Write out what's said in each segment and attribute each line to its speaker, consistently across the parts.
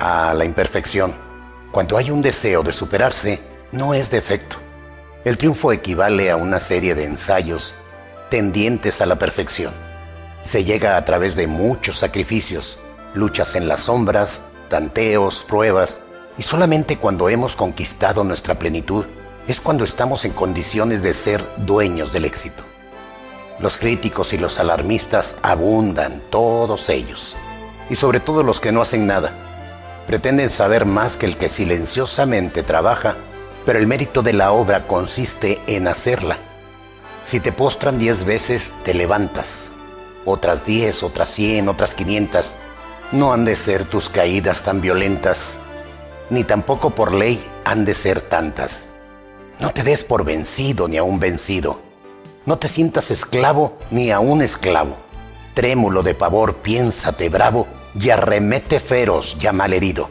Speaker 1: a la imperfección. Cuando hay un deseo de superarse, no es defecto. El triunfo equivale a una serie de ensayos tendientes a la perfección. Se llega a través de muchos sacrificios, luchas en las sombras, tanteos, pruebas, y solamente cuando hemos conquistado nuestra plenitud es cuando estamos en condiciones de ser dueños del éxito. Los críticos y los alarmistas abundan, todos ellos, y sobre todo los que no hacen nada. Pretenden saber más que el que silenciosamente trabaja, pero el mérito de la obra consiste en hacerla. Si te postran diez veces, te levantas. Otras diez, otras cien, otras quinientas. No han de ser tus caídas tan violentas, ni tampoco por ley han de ser tantas. No te des por vencido ni a un vencido. No te sientas esclavo ni a un esclavo. Trémulo de pavor, piénsate bravo y arremete feroz ya malherido.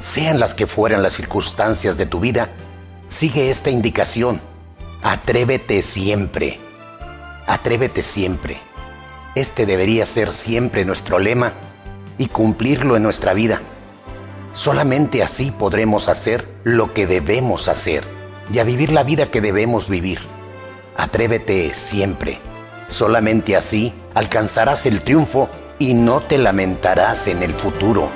Speaker 1: Sean las que fueran las circunstancias de tu vida, sigue esta indicación. Atrévete siempre. Atrévete siempre. Este debería ser siempre nuestro lema y cumplirlo en nuestra vida. Solamente así podremos hacer lo que debemos hacer y a vivir la vida que debemos vivir. Atrévete siempre. Solamente así alcanzarás el triunfo y no te lamentarás en el futuro.